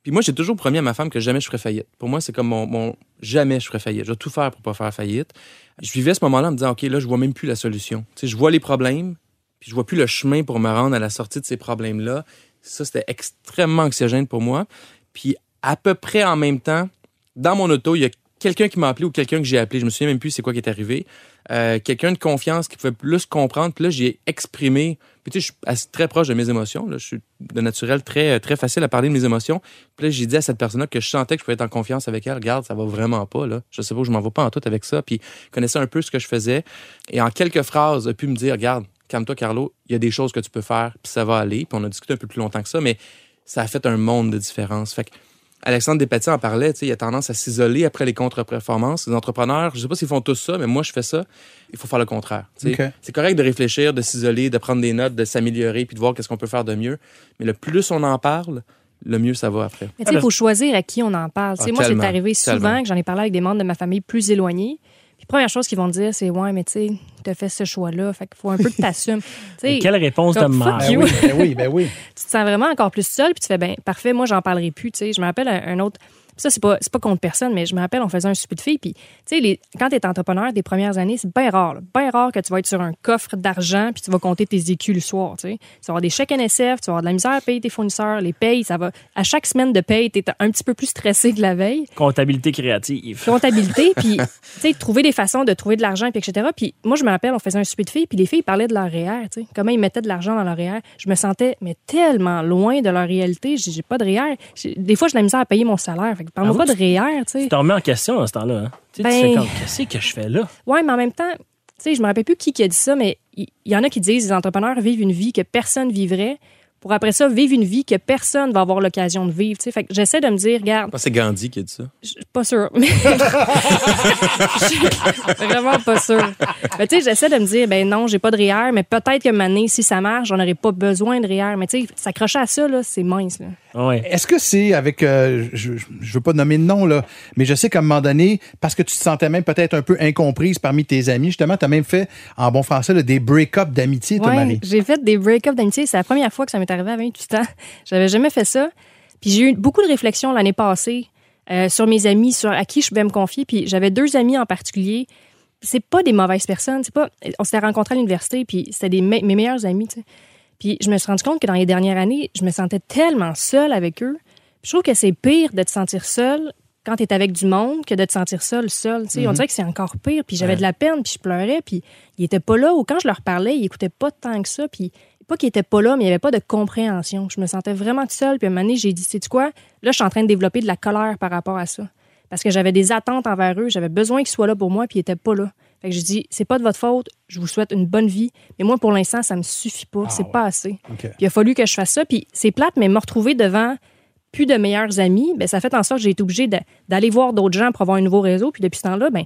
puis moi, j'ai toujours promis à ma femme que jamais je ferais faillite. Pour moi, c'est comme mon, mon- jamais je ferais faillite. Je vais tout faire pour pas faire faillite. Je vivais ce moment-là en me disant, OK, là, je vois même plus la solution. Tu sais, je vois les problèmes, puis je vois plus le chemin pour me rendre à la sortie de ces problèmes-là. Ça, c'était extrêmement anxiogène pour moi. Puis à peu près en même temps, dans mon auto, il y a quelqu'un qui m'a appelé ou quelqu'un que j'ai appelé. Je me souviens même plus c'est quoi qui est arrivé. Euh, quelqu'un de confiance qui pouvait plus comprendre. Puis là, j'ai exprimé. Puis tu sais, je suis très proche de mes émotions. Là. Je suis de naturel très, très facile à parler de mes émotions. Puis là, j'ai dit à cette personne-là que je sentais que je pouvais être en confiance avec elle. Regarde, ça va vraiment pas. Là. Je sais pas, je m'en vais pas en tout avec ça. Puis connaissait un peu ce que je faisais. Et en quelques phrases, a pu me dire, regarde, calme-toi, Carlo, il y a des choses que tu peux faire, puis ça va aller. Puis on a discuté un peu plus longtemps que ça, mais ça a fait un monde de différence. Fait que Alexandre Despatie en parlait, tu sais, il a tendance à s'isoler après les contre-performances. Les entrepreneurs, je sais pas s'ils font tous ça, mais moi, je fais ça. Il faut faire le contraire. C'est correct de réfléchir, de s'isoler, de prendre des notes, de s'améliorer, puis de voir qu'est-ce qu'on peut faire de mieux. Mais le plus on en parle, le mieux ça va après. Mais tu sais, il faut choisir à qui on en parle. Tu sais, Ah, moi, c'est arrivé souvent tellement. que j'en ai parlé avec des membres de ma famille plus éloignés. Première chose qu'ils vont te dire, c'est Ouais, mais tu sais, t'as fait ce choix-là. Fait qu'il faut un peu que t'assumes. Quelle réponse de merde. Ben you. oui, ben oui, ben oui. tu te sens vraiment encore plus seul, puis tu fais ben parfait, moi j'en parlerai plus, tu sais. Je me rappelle un, un autre ça c'est pas pas contre personne, mais je me rappelle on faisait un souper de filles puis tu sais quand tu es entrepreneur des premières années, c'est bien rare, bien rare que tu vas être sur un coffre d'argent puis tu vas compter tes écus le soir, tu sais. Tu vas avoir des chèques NSF, tu vas avoir de la misère à payer tes fournisseurs, les payes, ça va à chaque semaine de paye, tu es un petit peu plus stressé que la veille Comptabilité créative. comptabilité, puis tu sais, trouver des façons de trouver de l'argent, puis etc. Puis moi, je me rappelle, on faisait un souper de filles, puis les filles parlaient de leur REER, tu sais, comment ils mettaient de l'argent dans leur REER. Je me sentais, mais tellement loin de leur réalité. J'ai pas de REER. Des fois, j'ai de la misère à payer mon salaire. Fait parle-moi Avoue pas de REER, tu sais. Tu t'en remets en question dans ce temps-là. Hein? Tu sais, Ben- tu fais comme, qu'est-ce que je fais là? Ouais, mais en même temps, tu sais, je me rappelle plus qui, qui a dit ça, mais il y, en a qui disent les entrepreneurs vivent une vie que personne vivrait pour après ça vivre une vie que personne va avoir l'occasion de vivre. tu sais. Fait que j'essaie de me dire, regarde, c'est Gandhi qui a dit ça. Je suis pas sûre. Mais... Vraiment pas sûre. Mais tu sais, j'essaie de me dire, ben non, j'ai pas de REER, mais peut-être que année, si ça marche, j'en aurais pas besoin de REER. Mais tu sais, s'accrocher à ça, là, c'est mince. Là. Ouais. Est-ce que c'est avec, euh, je, je veux pas nommer de nom, là, mais je sais qu'à un moment donné, parce que tu te sentais même peut-être un peu incomprise parmi tes amis, justement, tu as même fait, en bon français, là, des break-up d'amitié, toi, Ouais, j'ai fait des break-up d'amitié. C'est la première fois que ça m'est arrivé à 28 ans. J'avais jamais fait ça. Puis j'ai eu beaucoup de réflexions l'année passée euh, sur mes amis, sur à qui je pouvais me confier. Puis j'avais deux amis en particulier. C'est pas des mauvaises personnes. C'est pas. On s'était rencontrés à l'université, puis c'était des me- mes meilleurs amis. tu sais. Puis je me suis rendu compte que dans les dernières années, je me sentais tellement seule avec eux. Puis je trouve que c'est pire de te sentir seule quand tu es avec du monde que de te sentir seul, seul. Tu sais, On dirait que c'est encore pire. Puis j'avais de la peine, puis je pleurais, puis ils étaient pas là. Ou quand je leur parlais, ils écoutaient pas tant que ça. Puis pas qu'ils étaient pas là, mais il y avait pas de compréhension. Je me sentais vraiment seule. Puis à un moment donné, j'ai dit, sais-tu quoi? Là, je suis en train de développer de la colère par rapport à ça. Parce que j'avais des attentes envers eux. J'avais besoin qu'ils soient là pour moi, puis ils étaient pas là. Fait que j'ai dit, c'est pas de votre faute. Je vous souhaite une bonne vie. Mais moi, pour l'instant, ça me suffit pas. c'est pas assez. Puis il a fallu que je fasse ça. Puis c'est plate, mais me retrouver devant plus de meilleurs amis, ben, ça fait en sorte que j'ai été obligée d'aller voir d'autres gens pour avoir un nouveau réseau. Puis depuis ce temps-là, ben,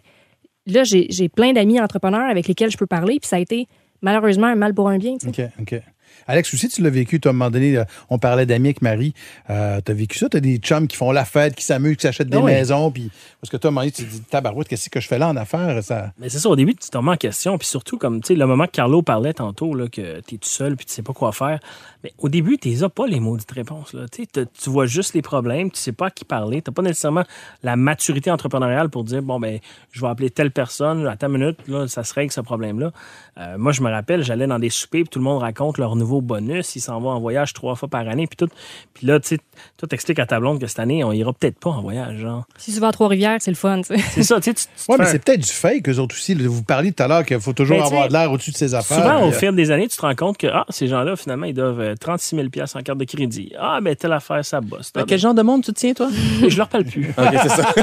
là, j'ai plein d'amis entrepreneurs avec lesquels je peux parler. Puis ça a été malheureusement un mal pour un bien. Alex, aussi, tu l'as vécu. Toi, à un moment donné, euh, on parlait d'amis avec Marie. Euh, tu as vécu ça? Tu as des chums qui font la fête, qui s'amusent, qui s'achètent des oui. maisons. Puis, parce que toi, à un moment donné, tu te dis, tabarouette, qu'est-ce que je fais là en affaires? Ça... Mais c'est ça, au début, tu te remets en question. Puis surtout, comme tu sais, le moment que Carlo parlait tantôt, là, que tu es tout seul puis tu sais pas quoi faire. Mais au début, tu n'as pas les maudites réponses. Là. Tu vois juste les problèmes, tu sais pas à qui parler. Tu pas nécessairement la maturité entrepreneuriale pour dire bon, ben, je vais appeler telle personne, à ta minute, là, ça se règle ce problème-là. Euh, moi, je me rappelle, j'allais dans des soupers, puis tout le monde raconte leur nouveau bonus. Ils s'en vont en voyage trois fois par année, puis tout. Puis là, tu sais, toi, t'expliques à ta blonde que cette année, on ira peut-être pas en voyage. Genre. Si tu vas à Trois-Rivières, c'est le fun. C'est ça, tu sais. Oui, mais c'est peut-être du fake, eux autres aussi. Vous parliez tout à l'heure qu'il faut toujours Ben, avoir de l'air au-dessus de ses affaires. Souvent, au Puis, euh, fil des années, tu te rends compte que ah, ces gens-là, finalement, ils doivent euh, 36 000 en carte de crédit. Ah, ben, telle affaire, ça bosse. Ah, quel genre de monde tu te tiens, toi? Je leur parle plus. OK, c'est ça.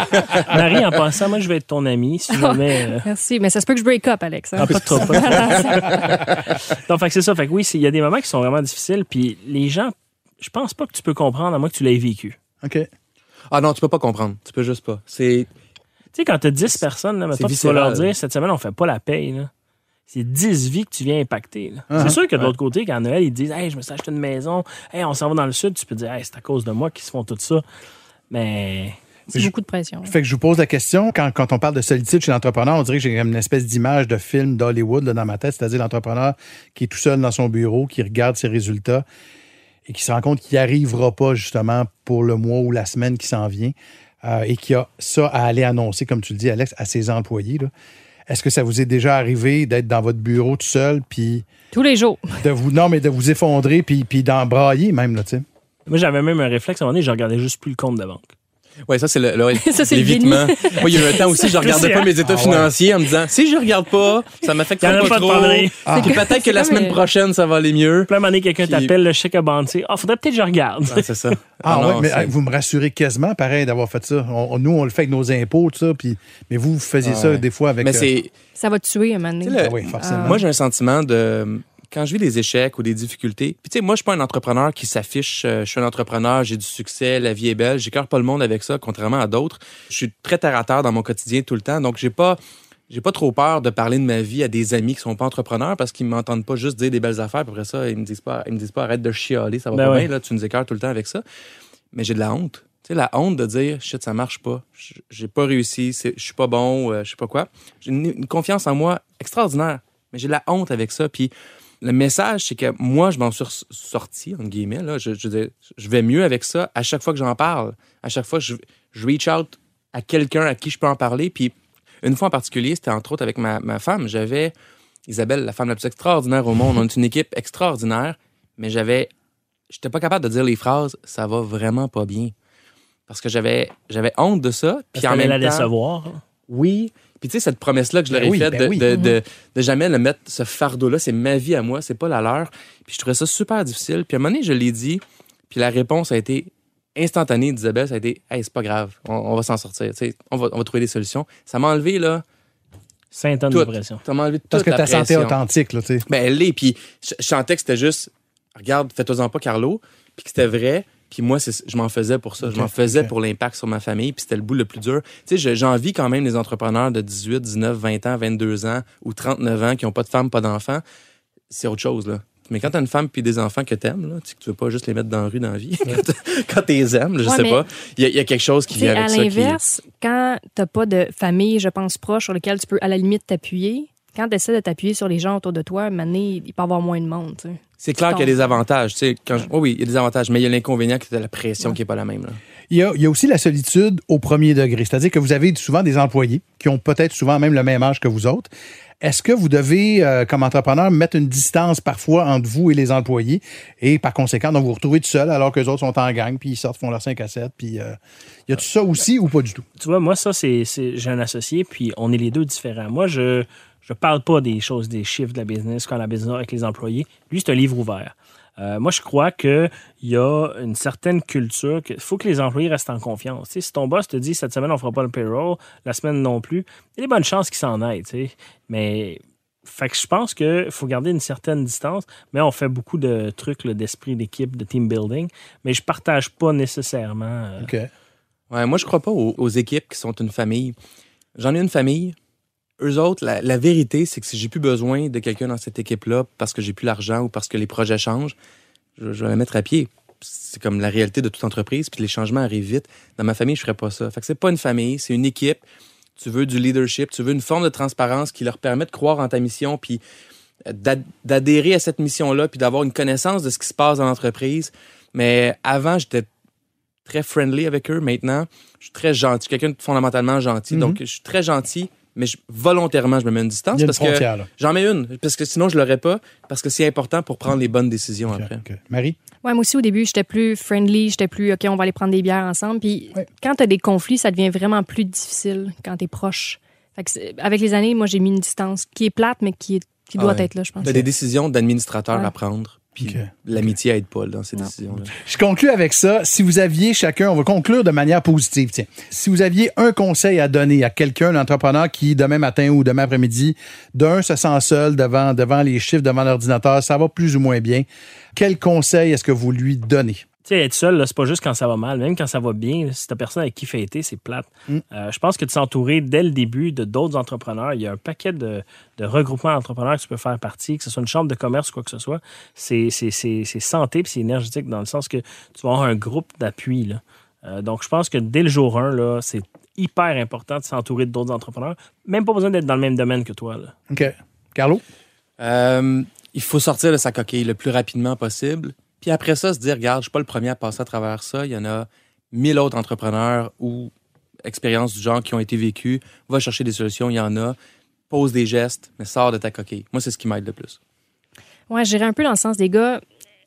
Marie, en passant, moi, je vais être ton ami si jamais. euh, Merci. Mais ça se peut que je break up, Alex. hein. ah, pas de trop. pas trop. Donc, fait que c'est ça. Fait que oui, il y a des moments qui sont vraiment difficiles. Puis les gens, je pense pas que tu peux comprendre à moins que tu l'aies vécu. OK. Ah non, tu peux pas comprendre. Tu peux juste pas. C'est. Tu sais, quand tu as 10 personnes, là, mettons, tu vas leur dire cette semaine, on fait pas la paye. là. C'est 10 vies que tu viens impacter. Ah, c'est sûr que de l'autre côté, quand Noël, ils disent Hey, je me suis acheté une maison, hey, on s'en va dans le sud, tu peux dire hey, c'est à cause de moi qu'ils se font tout ça. Mais C'est beaucoup de pression. Fait que je vous pose la question, quand, quand on parle de solitude chez l'entrepreneur, on dirait que j'ai une espèce d'image de film d'Hollywood dans ma tête, c'est-à-dire l'entrepreneur qui est tout seul dans son bureau, qui regarde ses résultats et qui se rend compte qu'il n'y arrivera pas justement pour le mois ou la semaine qui s'en vient euh, et qui a ça à aller annoncer, comme tu le dis, Alex, à ses employés. là. Est-ce que ça vous est déjà arrivé d'être dans votre bureau tout seul, puis Tous les jours. de vous, non, mais de vous effondrer, puis, puis d'embrailler même, là, tu sais? moi, j'avais même un réflexe à un moment donné, je regardais juste plus le compte de banque. Ouais, ça, c'est le, l'évitement. Moi, il y a eu un temps aussi, je regardais pas mes états Ah ouais. financiers en me disant, si je regarde pas, ça m'affecte pas, pas trop. Ah. Puis peut-être que la semaine prochaine, ça va aller mieux. Un moment quelqu'un Puis- t'appelle, le chèque a balancé. Ah, faudrait peut-être que je regarde. C'est ça. Ah, non, ouais, mais vous me rassurez quasiment, pareil, d'avoir fait ça. On- on- nous, on le fait avec nos impôts, tout ça, puis, mais vous, vous faisiez Ah ça ouais. des fois avec... Mais euh, c'est. Ça va te tuer un moment donné. Le- ah oui, forcément. Moi, j'ai un sentiment de. Quand je vis des échecs ou des difficultés, puis tu sais, moi, je suis pas un entrepreneur qui s'affiche, euh, je suis un entrepreneur, j'ai du succès, la vie est belle, j'écœure pas le monde avec ça, contrairement à d'autres. Je suis très terre à terre dans mon quotidien tout le temps, donc j'ai pas, j'ai pas trop peur de parler de ma vie à des amis qui sont pas entrepreneurs parce qu'ils m'entendent pas juste dire des belles affaires, puis après ça, ils me disent pas, ils me disent pas arrête de chialer, ça va Ben pas ouais. bien, là, tu nous écœures tout le temps avec ça. Mais j'ai de la honte. Tu sais, la honte de dire, shit, ça marche pas, j'ai pas réussi, je suis pas bon, euh, je sais pas quoi. J'ai une, une confiance en moi extraordinaire, mais j'ai de la honte avec ça. Puis le message, c'est que moi, je m'en suis sorti, entre guillemets. Là. Je, je, vais mieux avec ça à chaque fois que j'en parle. À chaque fois, je, je reach out à quelqu'un à qui je peux en parler. Puis une fois en particulier, c'était entre autres avec ma, ma femme. J'avais Isabelle, la femme la plus extraordinaire au monde. On est une équipe extraordinaire, mais j'avais. J'étais pas capable de dire les phrases ça va vraiment pas bien. Parce que j'avais j'avais honte de ça. Puis Puis en même la temps, décevoir. hein. oui. Puis tu sais, cette promesse-là que je leur ai Ben oui, faite ben de, oui. de, de, de jamais le mettre, ce fardeau-là, c'est ma vie à moi, c'est pas la leur. Puis je trouvais ça super difficile. Puis à un moment donné, je l'ai dit, puis la réponse a été instantanée d'Isabelle, ça a été Hey, c'est pas grave, on, on va s'en sortir, tu sais, on va, on va trouver des solutions. Ça m'a enlevé, là, 5 tonnes de pression. Ça m'a enlevé toute Parce que ta santé authentique, là, tu sais. Ben, elle l'est. Puis je, je sentais que c'était juste, regarde, fais-toi-en pas, Carlo. Puis que c'était vrai. Puis moi, je m'en faisais pour ça. Je m'en faisais pour l'impact sur ma famille. Puis c'était le bout le plus dur. Tu sais, je- j'envie quand même les entrepreneurs de 18, 19, 20 ans, 22 ans ou 39 ans qui n'ont pas de femme, pas d'enfants. C'est autre chose, là. Mais quand t'as une femme puis des enfants que t'aimes, là, tu tu veux pas juste les mettre dans la rue dans la vie, quand t'es aimes, je Ouais, sais pas, il y, a- il y a quelque chose qui vient à avec ça. qui- l'inverse, quand t'as pas de famille, je pense, proche sur lequel tu peux à la limite t'appuyer, quand tu essaies de t'appuyer sur les gens autour de toi, à donné, il peut y avoir moins de monde. tu sais. C'est clair qu'il y a des avantages. Quand je- oh oui, il y a des avantages, mais il y a l'inconvénient qui est la pression qui est pas la même. Là. Il y, a, il y a aussi la solitude au premier degré, c'est-à-dire que vous avez souvent des employés qui ont peut-être souvent même le même âge que vous autres. Est-ce que vous devez, euh, comme entrepreneur, mettre une distance parfois entre vous et les employés et par conséquent, donc vous vous retrouvez tout seul alors que les autres sont en gang, puis ils sortent, font leurs 5 à 7, puis euh, y a tout ça aussi ou pas du tout? Tu vois, moi, ça, c'est. c'est- J'ai un associé, puis on est les deux différents. Moi, je je parle pas des choses, des chiffres de la business quand la business avec les employés. Lui, c'est un livre ouvert. Euh, moi, je crois qu'il y a une certaine culture qu'il faut que les employés restent en confiance. Si ton boss te dit cette semaine, on fera pas le payroll, la semaine non plus, il y a des bonnes chances qu'il s'en aille. Mais fait que je pense qu'il faut garder une certaine distance, mais on fait beaucoup de trucs d'esprit d'équipe, de team building, mais je partage pas nécessairement. euh, OK. Ouais, moi, je crois pas aux, aux équipes qui sont une famille. J'en ai une famille. Eux autres, la, la vérité, c'est que si j'ai plus besoin de quelqu'un dans cette équipe-là parce que j'ai plus l'argent ou parce que les projets changent, je, je vais la mettre à pied. C'est comme la réalité de toute entreprise, puis les changements arrivent vite. Dans ma famille, je ferais pas ça. Fait que c'est pas une famille, c'est une équipe. Tu veux du leadership, tu veux une forme de transparence qui leur permet de croire en ta mission, puis d'ad- d'adhérer à cette mission-là, puis d'avoir une connaissance de ce qui se passe dans l'entreprise. Mais avant, j'étais très friendly avec eux. Maintenant, je suis très gentil. Quelqu'un de fondamentalement gentil. Mhm. Donc, je suis très gentil, mais je- volontairement, je me mets une distance Il y a une parce que là. j'en mets une. Parce que sinon, je l'aurais pas. Parce que c'est important pour prendre les bonnes décisions après. Marie? Ouais, moi aussi, au début, j'étais plus friendly, j'étais plus, OK, on va aller prendre des bières ensemble. Puis Ouais. quand tu as des conflits, ça devient vraiment plus difficile quand tu es proche. Fait que c'est- avec les années, moi, j'ai mis une distance qui est plate, mais qui, est- qui Ah doit ouais. être là, je pense. T'as des décisions d'administrateur Ouais. à prendre. Puis l'amitié aide pas dans ces Non. décisions-là. Je conclue avec ça. Si vous aviez chacun, on va conclure de manière positive. Tiens, si vous aviez un conseil à donner à quelqu'un, un entrepreneur qui demain matin ou demain après-midi, d'un se sent seul devant devant les chiffres, devant l'ordinateur, ça va plus ou moins bien. Quel conseil est-ce que vous lui donnez? Tu sais, être seul, là, c'est pas juste quand ça va mal. Même quand ça va bien, si t'as personne avec qui fêter, c'est plate. Mm. Euh, je pense que de s'entourer dès le début de d'autres entrepreneurs, il y a un paquet de, de regroupements d'entrepreneurs que tu peux faire partie, que ce soit une chambre de commerce ou quoi que ce soit. C'est c'est- c'est- c'est santé puis c'est énergétique dans le sens que tu vas avoir un groupe d'appui. là. Euh, donc, je pense que dès le jour 1, là, c'est hyper important de s'entourer d'autres entrepreneurs. Même pas besoin d'être dans le même domaine que toi. Là. OK. Carlo? Euh, il faut sortir de sa coquille le plus rapidement possible. Puis après ça, se dire, regarde, je suis pas le premier à passer à travers ça. Il y en a mille autres entrepreneurs ou expériences du genre qui ont été vécues. Va chercher des solutions, il y en a. Pose des gestes, mais sors de ta coquille. Moi, c'est ce qui m'aide le plus. Ouais, j'irais un peu dans le sens des gars.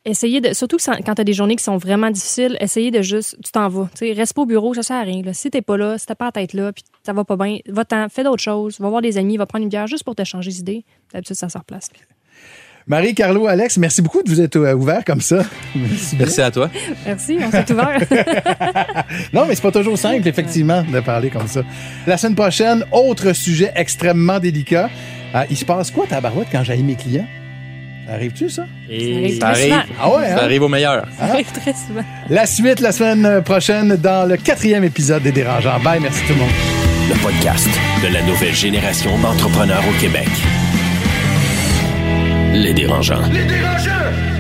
Essayez de. Surtout quand tu as des journées qui sont vraiment difficiles, essayez de juste. Tu t'en vas. Tu sais, reste pas au bureau, ça sert à rien. Là. Si t'es pas là, si t'as pas la tête là, puis ça va pas bien, va-t'en, fais d'autres choses. Va voir des amis, va prendre une bière juste pour te changer d'idée. D'habitude, ça se replace. Marie, Carlo, Alex, merci beaucoup de vous être euh, ouverts comme ça. Merci à toi. Merci, on s'est ouvert. Non, mais c'est pas toujours simple, effectivement, de parler comme ça. La semaine prochaine, autre sujet extrêmement délicat. Euh, il se passe quoi, ta barouette, quand j'aille mes clients? Ça Arrive-tu, ça? Et Ça arrive. Ça arrive. Ah ouais, Ça hein? arrive au meilleur. Ça arrive très souvent. La suite la semaine prochaine dans le quatrième épisode des Dérangeants. Bye, merci tout le monde. Le podcast de la nouvelle génération d'entrepreneurs au Québec. Les dérangeants. Les dérangeants!